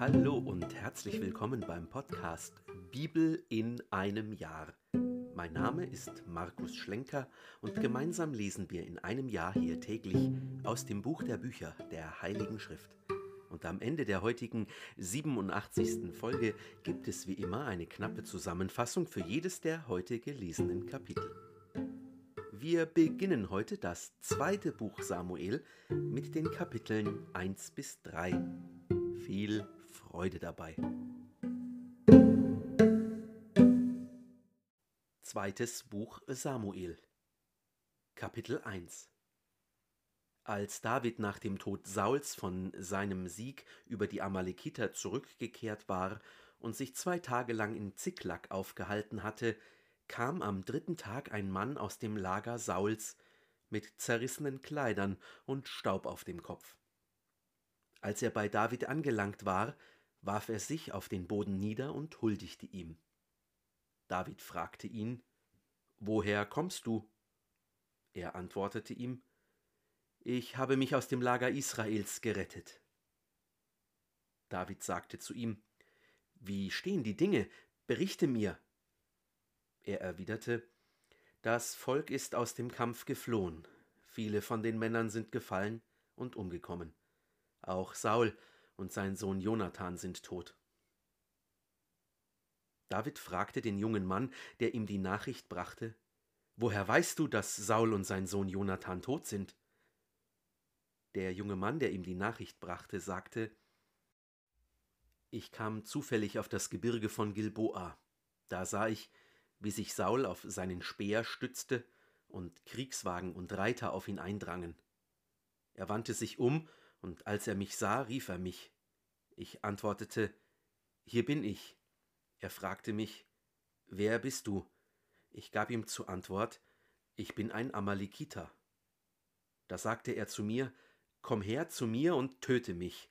Hallo und herzlich willkommen beim Podcast Bibel in einem Jahr. Mein Name ist Markus Schlenker und gemeinsam lesen wir in einem Jahr hier täglich aus dem Buch der Bücher der Heiligen Schrift. Und am Ende der heutigen 87. Folge gibt es wie immer eine knappe Zusammenfassung für jedes der heute gelesenen Kapitel. Wir beginnen heute das zweite Buch Samuel mit den Kapiteln 1 bis 3. Viel Freude dabei. Zweites Buch Samuel Kapitel 1 Als David nach dem Tod Sauls von seinem Sieg über die Amalekiter zurückgekehrt war und sich zwei Tage lang in Ziklag aufgehalten hatte, kam am dritten Tag ein Mann aus dem Lager Sauls mit zerrissenen Kleidern und Staub auf dem Kopf. Als er bei David angelangt war, warf er sich auf den Boden nieder und huldigte ihm. David fragte ihn, Woher kommst du? Er antwortete ihm, Ich habe mich aus dem Lager Israels gerettet. David sagte zu ihm, Wie stehen die Dinge? Berichte mir. Er erwiderte, Das Volk ist aus dem Kampf geflohen, viele von den Männern sind gefallen und umgekommen. Auch Saul und sein Sohn Jonathan sind tot. David fragte den jungen Mann, der ihm die Nachricht brachte, Woher weißt du, dass Saul und sein Sohn Jonathan tot sind? Der junge Mann, der ihm die Nachricht brachte, sagte, Ich kam zufällig auf das Gebirge von Gilboa. Da sah ich, wie sich Saul auf seinen Speer stützte und Kriegswagen und Reiter auf ihn eindrangen. Er wandte sich um, und als er mich sah, rief er mich. Ich antwortete, Hier bin ich. Er fragte mich, Wer bist du? Ich gab ihm zur Antwort, Ich bin ein Amalekiter. Da sagte er zu mir, Komm her zu mir und töte mich,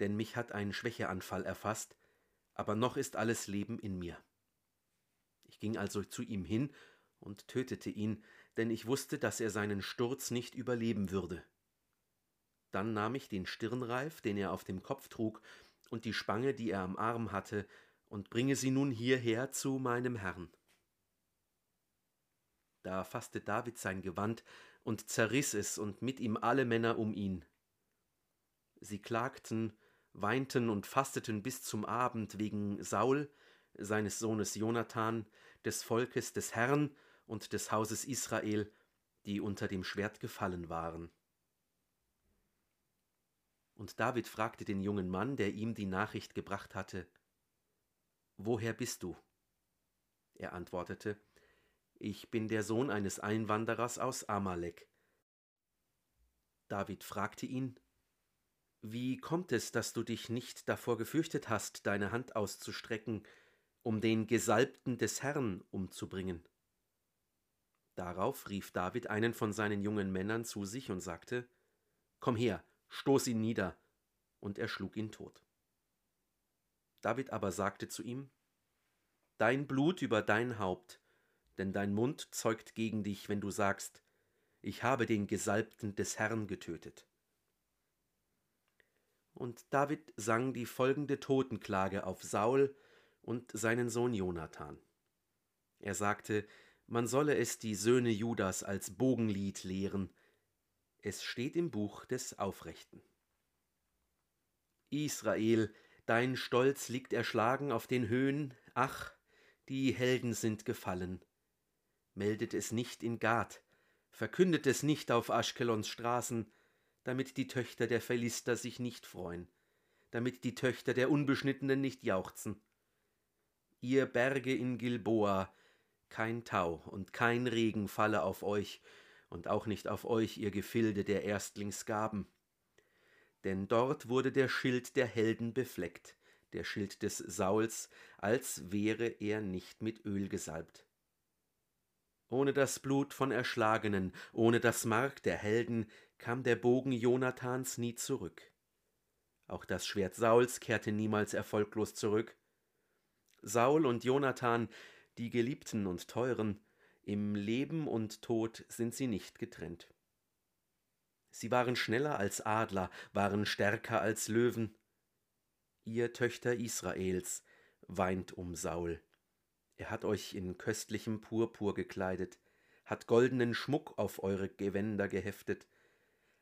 denn mich hat ein Schwächeanfall erfasst, aber noch ist alles Leben in mir. Ich ging also zu ihm hin und tötete ihn, denn ich wusste, dass er seinen Sturz nicht überleben würde. Dann nahm ich den Stirnreif, den er auf dem Kopf trug, und die Spange, die er am Arm hatte, und bringe sie nun hierher zu meinem Herrn. Da fasste David sein Gewand und zerriss es, und mit ihm alle Männer um ihn. Sie klagten, weinten und fasteten bis zum Abend wegen Saul, seines Sohnes Jonathan, des Volkes des Herrn und des Hauses Israel, die unter dem Schwert gefallen waren. Und David fragte den jungen Mann, der ihm die Nachricht gebracht hatte, Woher bist du? Er antwortete, Ich bin der Sohn eines Einwanderers aus Amalek. David fragte ihn, Wie kommt es, dass du dich nicht davor gefürchtet hast, deine Hand auszustrecken, um den Gesalbten des Herrn umzubringen. Darauf rief David einen von seinen jungen Männern zu sich und sagte, Komm her, stoß ihn nieder, und er schlug ihn tot. David aber sagte zu ihm, Dein Blut über dein Haupt, denn dein Mund zeugt gegen dich, wenn du sagst, ich habe den Gesalbten des Herrn getötet. Und David sang die folgende Totenklage auf Saul und seinen Sohn Jonathan. Er sagte, man solle es die Söhne Judas als Bogenlied lehren. Es steht im Buch des Aufrechten. Israel, dein Stolz liegt erschlagen auf den Höhen, ach, die Helden sind gefallen. Meldet es nicht in Gad, verkündet es nicht auf Aschkelons Straßen, damit die Töchter der Philister sich nicht freuen, damit die Töchter der Unbeschnittenen nicht jauchzen ihr Berge in Gilboa, kein Tau und kein Regen falle auf euch, und auch nicht auf euch, ihr Gefilde der Erstlingsgaben. Denn dort wurde der Schild der Helden befleckt, der Schild des Sauls, als wäre er nicht mit Öl gesalbt. Ohne das Blut von Erschlagenen, ohne das Mark der Helden, kam der Bogen Jonathans nie zurück. Auch das Schwert Sauls kehrte niemals erfolglos zurück, Saul und Jonathan, die Geliebten und Teuren, im Leben und Tod sind sie nicht getrennt. Sie waren schneller als Adler, waren stärker als Löwen. Ihr Töchter Israels, weint um Saul. Er hat euch in köstlichem Purpur gekleidet, hat goldenen Schmuck auf eure Gewänder geheftet.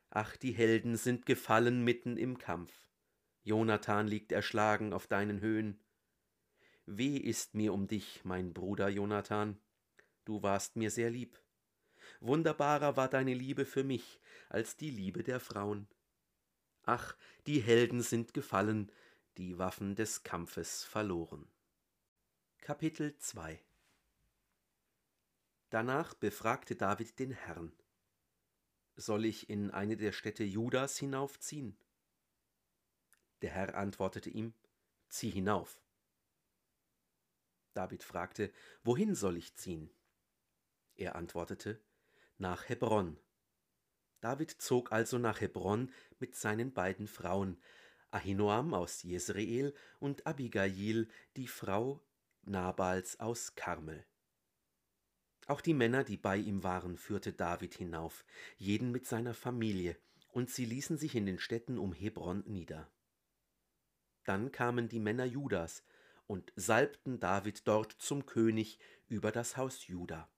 Ach, die Helden sind gefallen mitten im Kampf. Jonathan liegt erschlagen auf deinen Höhen. Weh ist mir um dich, mein Bruder Jonathan. Du warst mir sehr lieb. Wunderbarer war deine Liebe für mich als die Liebe der Frauen. Ach, die Helden sind gefallen, die Waffen des Kampfes verloren. Kapitel 2 Danach befragte David den Herrn: Soll ich in eine der Städte Judas hinaufziehen? Der Herr antwortete ihm: Zieh hinauf. David fragte: Wohin soll ich ziehen? Er antwortete: Nach Hebron. David zog also nach Hebron mit seinen beiden Frauen, Ahinoam aus Jezreel und Abigail, die Frau Nabals aus Karmel. Auch die Männer, die bei ihm waren, führte David hinauf, jeden mit seiner Familie, und sie ließen sich in den Städten um Hebron nieder. Dann kamen die Männer Judas und salbten David dort zum König über das Haus Juda.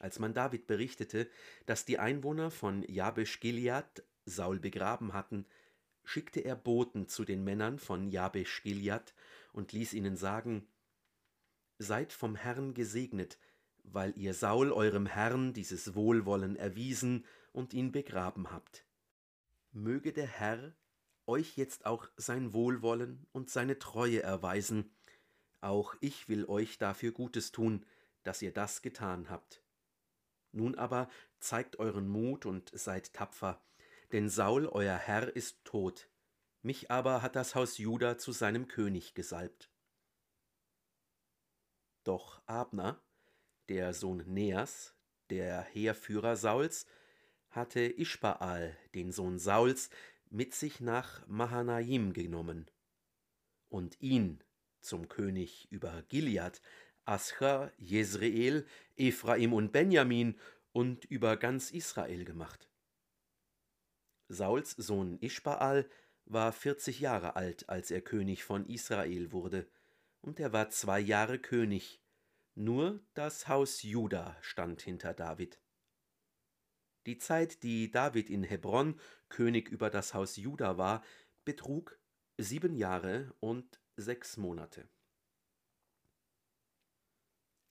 Als man David berichtete, dass die Einwohner von Jabesh Gilead Saul begraben hatten, schickte er Boten zu den Männern von Jabesh Gilead und ließ ihnen sagen: Seid vom Herrn gesegnet, weil ihr Saul eurem Herrn dieses Wohlwollen erwiesen und ihn begraben habt. Möge der Herr euch jetzt auch sein Wohlwollen und seine Treue erweisen. Auch ich will euch dafür Gutes tun, dass ihr das getan habt. Nun aber zeigt euren Mut und seid tapfer, denn Saul euer Herr ist tot, mich aber hat das Haus Juda zu seinem König gesalbt. Doch Abner, der Sohn Neas, der Heerführer Sauls, hatte Ischbaal, den Sohn Sauls, mit sich nach Mahanaim genommen und ihn zum König über Gilead, Ascha, Jezreel, Ephraim und Benjamin und über ganz Israel gemacht. Sauls Sohn Ischbaal war vierzig Jahre alt, als er König von Israel wurde, und er war zwei Jahre König, nur das Haus Juda stand hinter David. Die Zeit, die David in Hebron König über das Haus Juda war, betrug sieben Jahre und sechs Monate.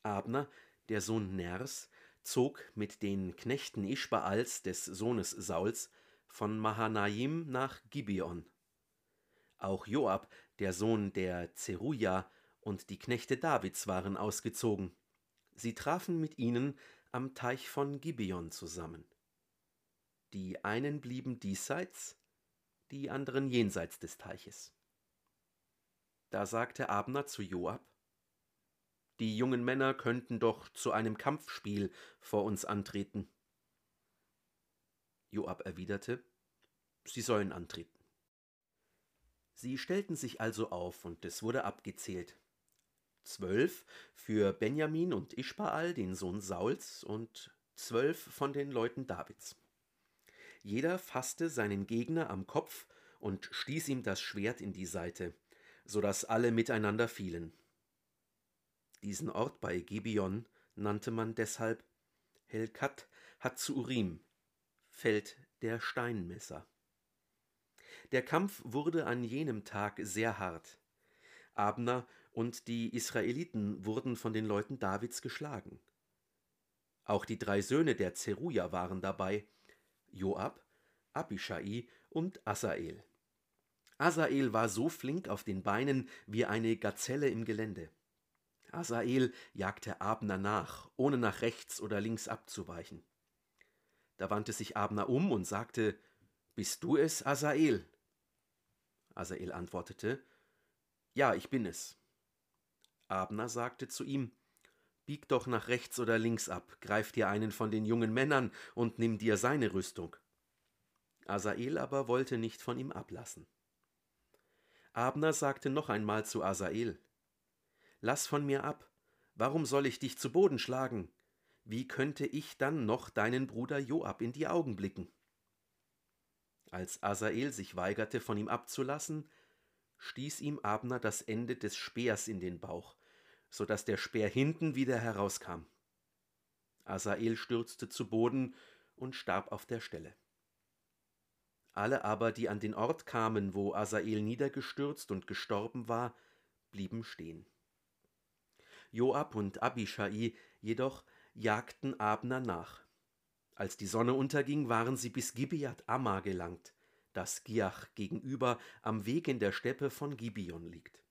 Abner, der Sohn Ners, zog mit den Knechten Ischbaals des Sohnes Sauls von Mahanaim nach Gibeon. Auch Joab, der Sohn der Zeruja, und die Knechte Davids waren ausgezogen. Sie trafen mit ihnen am Teich von Gibeon zusammen. Die einen blieben diesseits, die anderen jenseits des Teiches. Da sagte Abner zu Joab, die jungen Männer könnten doch zu einem Kampfspiel vor uns antreten. Joab erwiderte, sie sollen antreten. Sie stellten sich also auf, und es wurde abgezählt. Zwölf für Benjamin und Ischbaal, den Sohn Sauls, und zwölf von den Leuten Davids. Jeder fasste seinen Gegner am Kopf und stieß ihm das Schwert in die Seite, so dass alle miteinander fielen. Diesen Ort bei Gibeon nannte man deshalb Helkat Hatzurim, Feld der Steinmesser. Der Kampf wurde an jenem Tag sehr hart. Abner und die Israeliten wurden von den Leuten Davids geschlagen. Auch die drei Söhne der Zeruja waren dabei, Joab, Abishai und Asael. Asael war so flink auf den Beinen wie eine Gazelle im Gelände. Asael jagte Abner nach, ohne nach rechts oder links abzuweichen. Da wandte sich Abner um und sagte, Bist du es, Asael? Asael antwortete, Ja, ich bin es. Abner sagte zu ihm, Bieg doch nach rechts oder links ab, greif dir einen von den jungen Männern und nimm dir seine Rüstung. Asael aber wollte nicht von ihm ablassen. Abner sagte noch einmal zu Asael, Lass von mir ab, warum soll ich dich zu Boden schlagen? Wie könnte ich dann noch deinen Bruder Joab in die Augen blicken? Als Asael sich weigerte, von ihm abzulassen, stieß ihm Abner das Ende des Speers in den Bauch, so dass der Speer hinten wieder herauskam. Asael stürzte zu Boden und starb auf der Stelle. Alle aber, die an den Ort kamen, wo Asael niedergestürzt und gestorben war, blieben stehen. Joab und Abishai jedoch jagten Abner nach. Als die Sonne unterging, waren sie bis Gibeat Amma gelangt, das Giach gegenüber am Weg in der Steppe von Gibeon liegt.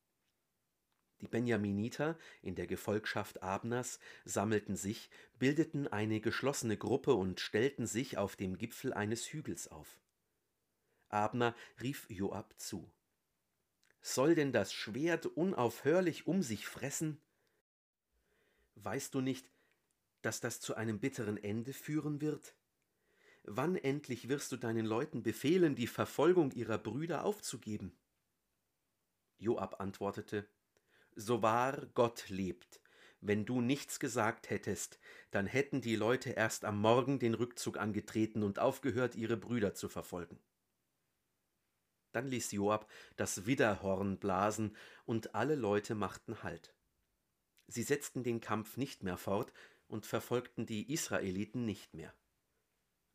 Die Benjaminiter in der Gefolgschaft Abners sammelten sich, bildeten eine geschlossene Gruppe und stellten sich auf dem Gipfel eines Hügels auf. Abner rief Joab zu. Soll denn das Schwert unaufhörlich um sich fressen? Weißt du nicht, dass das zu einem bitteren Ende führen wird? Wann endlich wirst du deinen Leuten befehlen, die Verfolgung ihrer Brüder aufzugeben? Joab antwortete, So wahr Gott lebt, wenn du nichts gesagt hättest, dann hätten die Leute erst am Morgen den Rückzug angetreten und aufgehört, ihre Brüder zu verfolgen. Dann ließ Joab das Widderhorn blasen, und alle Leute machten Halt. Sie setzten den Kampf nicht mehr fort und verfolgten die Israeliten nicht mehr.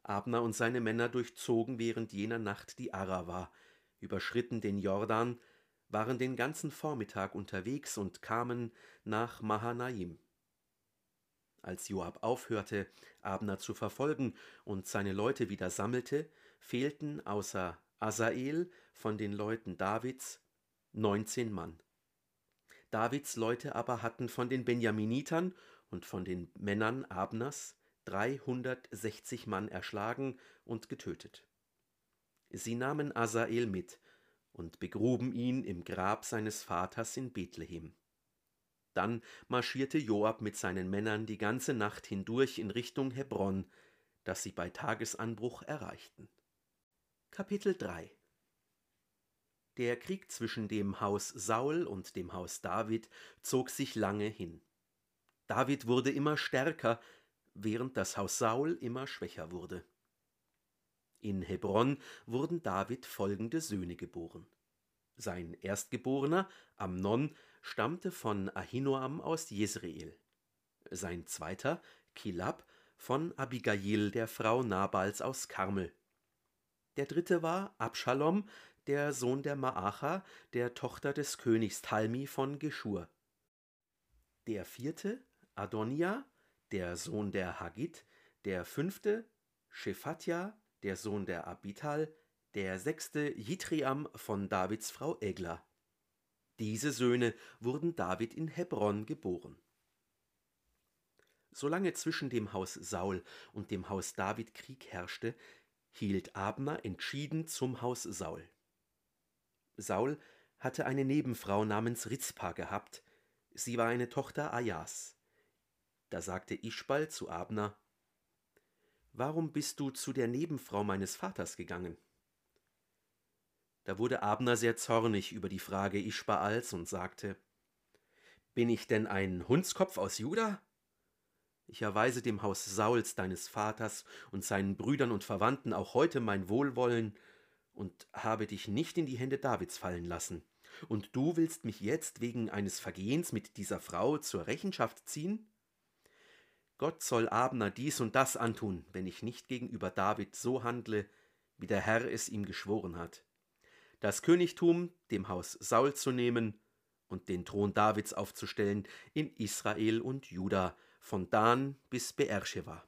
Abner und seine Männer durchzogen während jener Nacht die Arava, überschritten den Jordan, waren den ganzen Vormittag unterwegs und kamen nach Mahanaim. Als Joab aufhörte, Abner zu verfolgen und seine Leute wieder sammelte, fehlten außer Asael von den Leuten Davids neunzehn Mann. Davids Leute aber hatten von den Benjaminitern und von den Männern Abners 360 Mann erschlagen und getötet. Sie nahmen Asael mit und begruben ihn im Grab seines Vaters in Bethlehem. Dann marschierte Joab mit seinen Männern die ganze Nacht hindurch in Richtung Hebron, das sie bei Tagesanbruch erreichten. Kapitel 3 der Krieg zwischen dem Haus Saul und dem Haus David zog sich lange hin. David wurde immer stärker, während das Haus Saul immer schwächer wurde. In Hebron wurden David folgende Söhne geboren. Sein Erstgeborener, Amnon, stammte von Ahinoam aus Jezreel. Sein zweiter, Kilab, von Abigail, der Frau Nabals aus Karmel. Der dritte war Abschalom, der Sohn der Maacha, der Tochter des Königs Talmi von Geschur. Der vierte, Adonia, der Sohn der Hagit, der fünfte, Shephatja, der Sohn der Abital, der sechste Jitriam von Davids Frau Egla. Diese Söhne wurden David in Hebron geboren. Solange zwischen dem Haus Saul und dem Haus David Krieg herrschte, hielt Abner entschieden zum Haus Saul. Saul hatte eine Nebenfrau namens Rizpa gehabt, sie war eine Tochter Ajas. Da sagte Ischbal zu Abner, Warum bist du zu der Nebenfrau meines Vaters gegangen? Da wurde Abner sehr zornig über die Frage Ischbaals und sagte, Bin ich denn ein Hundskopf aus Juda? Ich erweise dem Haus Sauls, deines Vaters, und seinen Brüdern und Verwandten auch heute mein Wohlwollen und habe dich nicht in die Hände Davids fallen lassen. Und du willst mich jetzt wegen eines Vergehens mit dieser Frau zur Rechenschaft ziehen? Gott soll Abner dies und das antun, wenn ich nicht gegenüber David so handle, wie der Herr es ihm geschworen hat. Das Königtum dem Haus Saul zu nehmen und den Thron Davids aufzustellen in Israel und Juda, von Dan bis Beersheba.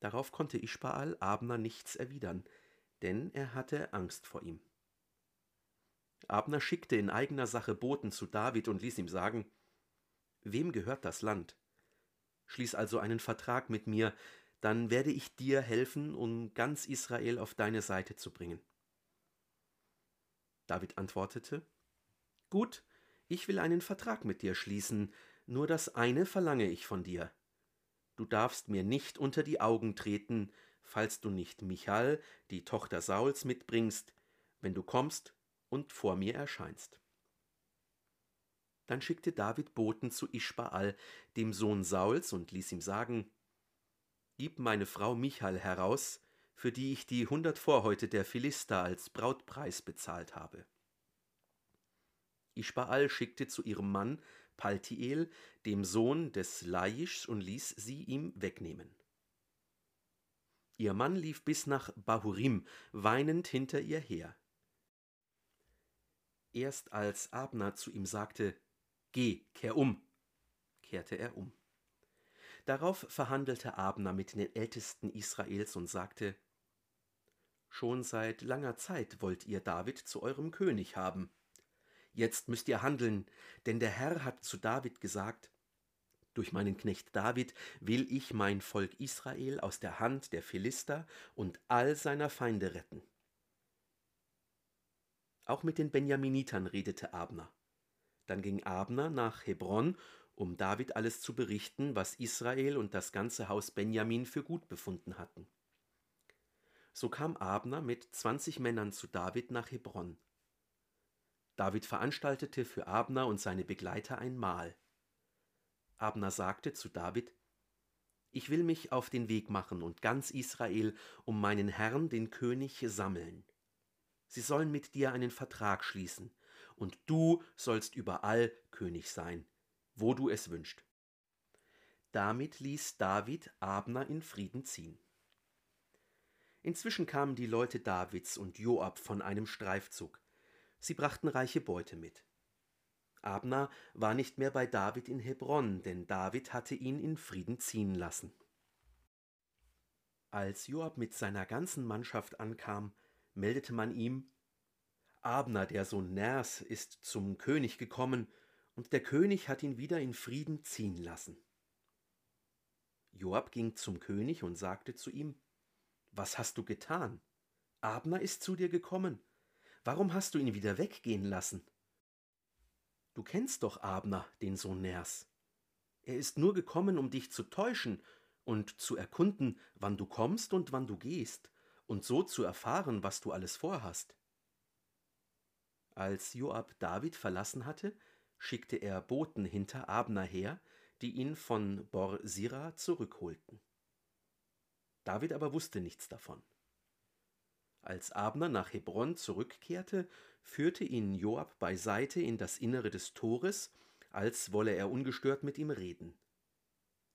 Darauf konnte Ischbaal Abner nichts erwidern, denn er hatte Angst vor ihm. Abner schickte in eigener Sache Boten zu David und ließ ihm sagen, Wem gehört das Land? Schließ also einen Vertrag mit mir, dann werde ich dir helfen, um ganz Israel auf deine Seite zu bringen. David antwortete, Gut, ich will einen Vertrag mit dir schließen, nur das eine verlange ich von dir. Du darfst mir nicht unter die Augen treten, falls du nicht Michal, die Tochter Sauls, mitbringst, wenn du kommst und vor mir erscheinst. Dann schickte David Boten zu Ischbaal, dem Sohn Sauls, und ließ ihm sagen, Gib meine Frau Michal heraus, für die ich die hundert Vorhäute der Philister als Brautpreis bezahlt habe. Ischbaal schickte zu ihrem Mann Paltiel, dem Sohn des Laisch, und ließ sie ihm wegnehmen. Ihr Mann lief bis nach Bahurim, weinend hinter ihr her. Erst als Abner zu ihm sagte, Geh, kehr um, kehrte er um. Darauf verhandelte Abner mit den Ältesten Israels und sagte, Schon seit langer Zeit wollt ihr David zu eurem König haben. Jetzt müsst ihr handeln, denn der Herr hat zu David gesagt, durch meinen Knecht David will ich mein Volk Israel aus der Hand der Philister und all seiner Feinde retten. Auch mit den Benjaminitern redete Abner. Dann ging Abner nach Hebron, um David alles zu berichten, was Israel und das ganze Haus Benjamin für gut befunden hatten. So kam Abner mit zwanzig Männern zu David nach Hebron. David veranstaltete für Abner und seine Begleiter ein Mahl. Abner sagte zu David, Ich will mich auf den Weg machen und ganz Israel um meinen Herrn, den König, sammeln. Sie sollen mit dir einen Vertrag schließen, und du sollst überall König sein, wo du es wünschst. Damit ließ David Abner in Frieden ziehen. Inzwischen kamen die Leute Davids und Joab von einem Streifzug. Sie brachten reiche Beute mit. Abner war nicht mehr bei David in Hebron, denn David hatte ihn in Frieden ziehen lassen. Als Joab mit seiner ganzen Mannschaft ankam, meldete man ihm, Abner, der Sohn Ners, ist zum König gekommen, und der König hat ihn wieder in Frieden ziehen lassen. Joab ging zum König und sagte zu ihm, Was hast du getan? Abner ist zu dir gekommen. Warum hast du ihn wieder weggehen lassen? Du kennst doch Abner, den Sohn Ners. Er ist nur gekommen, um dich zu täuschen und zu erkunden, wann du kommst und wann du gehst, und so zu erfahren, was du alles vorhast. Als Joab David verlassen hatte, schickte er Boten hinter Abner her, die ihn von Bor-Sira zurückholten. David aber wusste nichts davon. Als Abner nach Hebron zurückkehrte, führte ihn Joab beiseite in das Innere des Tores, als wolle er ungestört mit ihm reden.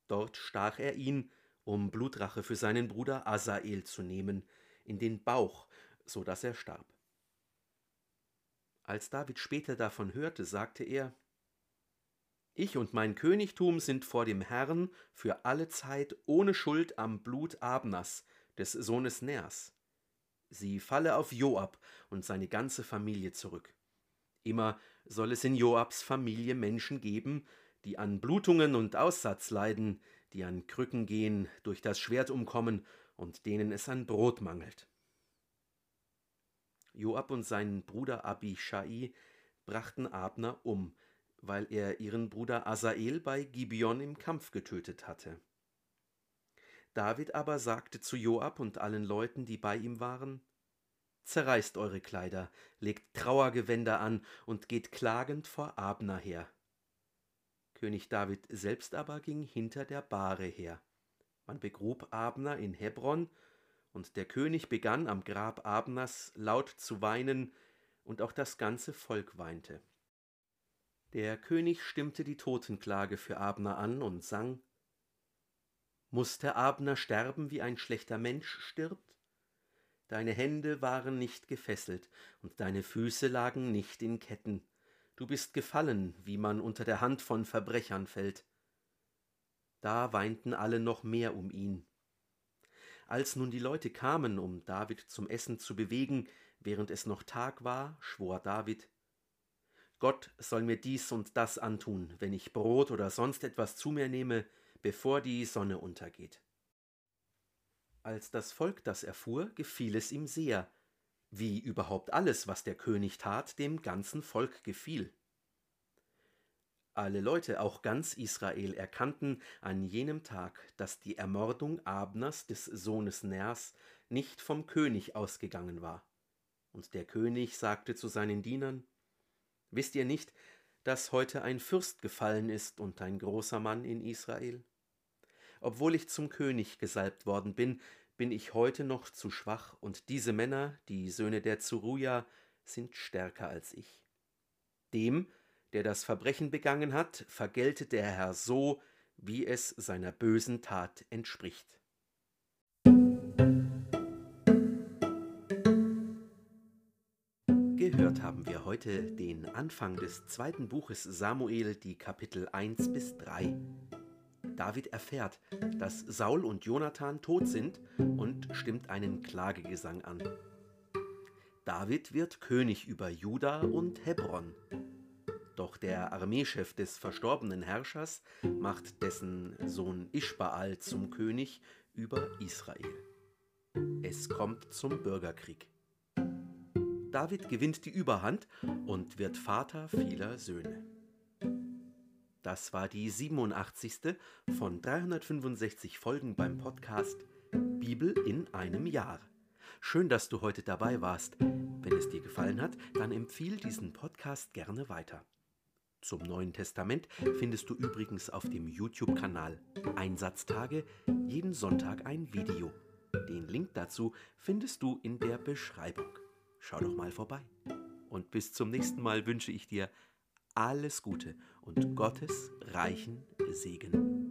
Dort stach er ihn, um Blutrache für seinen Bruder Asael zu nehmen, in den Bauch, so dass er starb. Als David später davon hörte, sagte er Ich und mein Königtum sind vor dem Herrn für alle Zeit ohne Schuld am Blut Abners, des Sohnes Ners. Sie falle auf Joab und seine ganze Familie zurück. Immer soll es in Joabs Familie Menschen geben, die an Blutungen und Aussatz leiden, die an Krücken gehen, durch das Schwert umkommen und denen es an Brot mangelt. Joab und sein Bruder Abishai brachten Abner um, weil er ihren Bruder Asael bei Gibeon im Kampf getötet hatte. David aber sagte zu Joab und allen Leuten, die bei ihm waren, Zerreißt eure Kleider, legt Trauergewänder an und geht klagend vor Abner her. König David selbst aber ging hinter der Bahre her. Man begrub Abner in Hebron, und der König begann am Grab Abners laut zu weinen, und auch das ganze Volk weinte. Der König stimmte die Totenklage für Abner an und sang Mußte Abner sterben, wie ein schlechter Mensch stirbt? Deine Hände waren nicht gefesselt, und deine Füße lagen nicht in Ketten. Du bist gefallen, wie man unter der Hand von Verbrechern fällt. Da weinten alle noch mehr um ihn. Als nun die Leute kamen, um David zum Essen zu bewegen, während es noch Tag war, schwor David Gott soll mir dies und das antun, wenn ich Brot oder sonst etwas zu mir nehme, bevor die Sonne untergeht. Als das Volk das erfuhr, gefiel es ihm sehr, wie überhaupt alles, was der König tat, dem ganzen Volk gefiel. Alle Leute, auch ganz Israel, erkannten an jenem Tag, dass die Ermordung Abners des Sohnes Ners nicht vom König ausgegangen war. Und der König sagte zu seinen Dienern Wisst ihr nicht, dass heute ein Fürst gefallen ist und ein großer Mann in Israel? Obwohl ich zum König gesalbt worden bin, bin ich heute noch zu schwach, und diese Männer, die Söhne der Zeruja, sind stärker als ich. Dem, der das Verbrechen begangen hat, vergeltet der Herr so, wie es seiner bösen Tat entspricht. Gehört haben wir heute den Anfang des zweiten Buches Samuel, die Kapitel 1 bis 3. David erfährt, dass Saul und Jonathan tot sind und stimmt einen Klagegesang an. David wird König über Juda und Hebron. Doch der Armeechef des verstorbenen Herrschers macht dessen Sohn Ischbaal zum König über Israel. Es kommt zum Bürgerkrieg. David gewinnt die Überhand und wird Vater vieler Söhne. Das war die 87. von 365 Folgen beim Podcast Bibel in einem Jahr. Schön, dass du heute dabei warst. Wenn es dir gefallen hat, dann empfiehl diesen Podcast gerne weiter. Zum Neuen Testament findest du übrigens auf dem YouTube-Kanal Einsatztage jeden Sonntag ein Video. Den Link dazu findest du in der Beschreibung. Schau doch mal vorbei. Und bis zum nächsten Mal wünsche ich dir alles Gute und Gottes reichen Segen.